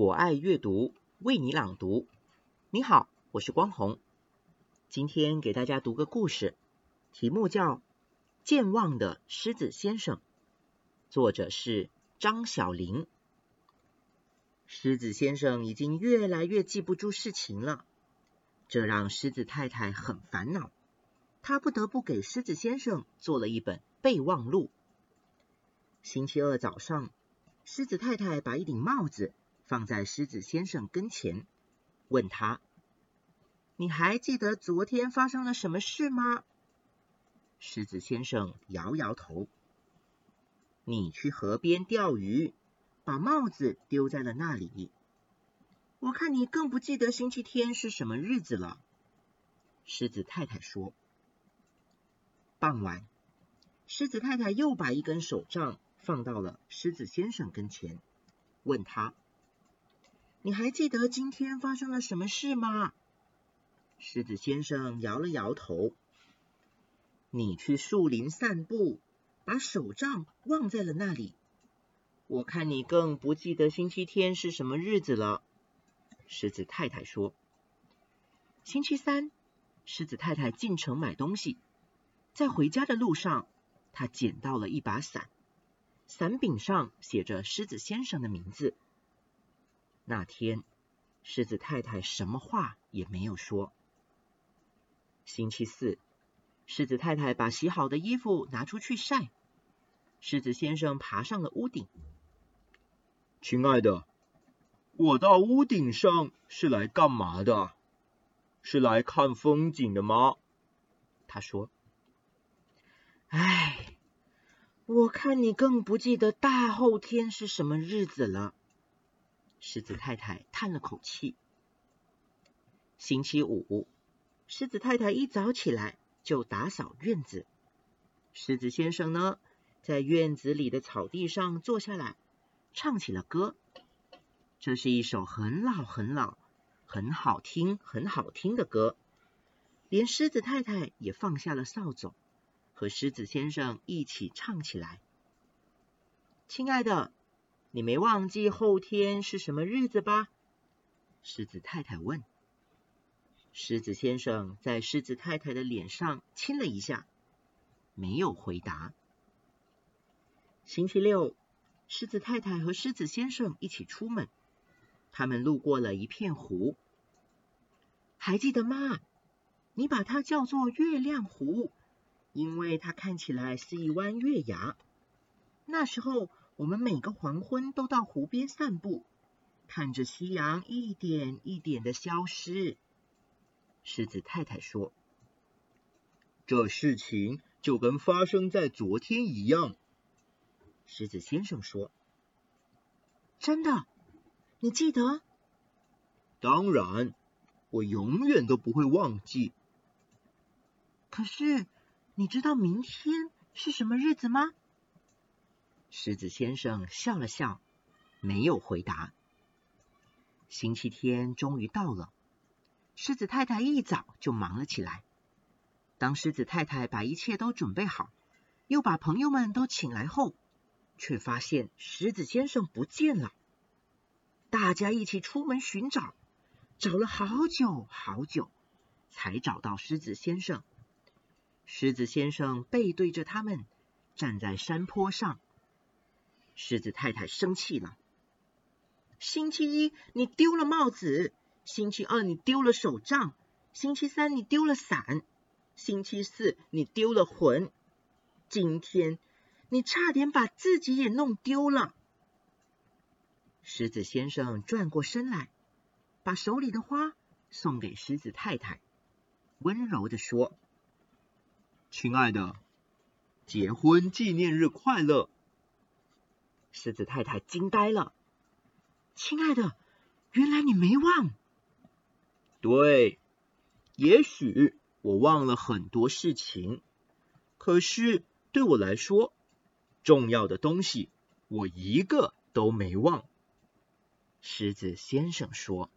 我爱阅读，为你朗读。你好，我是光红。今天给大家读个故事，题目叫《健忘的狮子先生》，作者是张小玲。狮子先生已经越来越记不住事情了，这让狮子太太很烦恼。她不得不给狮子先生做了一本备忘录。星期二早上，狮子太太把一顶帽子放在狮子先生跟前，问他：“你还记得昨天发生了什么事吗？”狮子先生摇摇头：“你去河边钓鱼，把帽子丢在了那里。我看你更不记得星期天是什么日子了。”狮子太太说。傍晚，狮子太太又把一根手杖。放到了狮子先生跟前，问他：“你还记得今天发生了什么事吗？”狮子先生摇了摇头：“你去树林散步，把手杖忘在了那里。我看你更不记得星期天是什么日子了。”狮子太太说：“星期三，狮子太太进城买东西，在回家的路上，她捡到了一把伞。”伞柄上写着狮子先生的名字。那天，狮子太太什么话也没有说。星期四，狮子太太把洗好的衣服拿出去晒。狮子先生爬上了屋顶。亲爱的，我到屋顶上是来干嘛的？是来看风景的吗？他说。唉。我看你更不记得大后天是什么日子了。狮子太太叹了口气。星期五，狮子太太一早起来就打扫院子。狮子先生呢，在院子里的草地上坐下来，唱起了歌。这是一首很老很老、很好听、很好听的歌。连狮子太太也放下了扫帚。和狮子先生一起唱起来。亲爱的，你没忘记后天是什么日子吧？狮子太太问。狮子先生在狮子太太的脸上亲了一下，没有回答。星期六，狮子太太和狮子先生一起出门，他们路过了一片湖。还记得吗？你把它叫做月亮湖。因为它看起来是一弯月牙。那时候，我们每个黄昏都到湖边散步，看着夕阳一点一点的消失。狮子太太说：“这事情就跟发生在昨天一样。”狮子先生说：“真的？你记得？”“当然，我永远都不会忘记。”可是。你知道明天是什么日子吗？狮子先生笑了笑，没有回答。星期天终于到了，狮子太太一早就忙了起来。当狮子太太把一切都准备好，又把朋友们都请来后，却发现狮子先生不见了。大家一起出门寻找，找了好久好久，才找到狮子先生。狮子先生背对着他们，站在山坡上。狮子太太生气了。星期一你丢了帽子，星期二你丢了手杖，星期三你丢了伞，星期四你丢了魂，今天你差点把自己也弄丢了。狮子先生转过身来，把手里的花送给狮子太太，温柔的说。亲爱的，结婚纪念日快乐！狮子太太惊呆了。亲爱的，原来你没忘。对，也许我忘了很多事情，可是对我来说，重要的东西我一个都没忘。狮子先生说。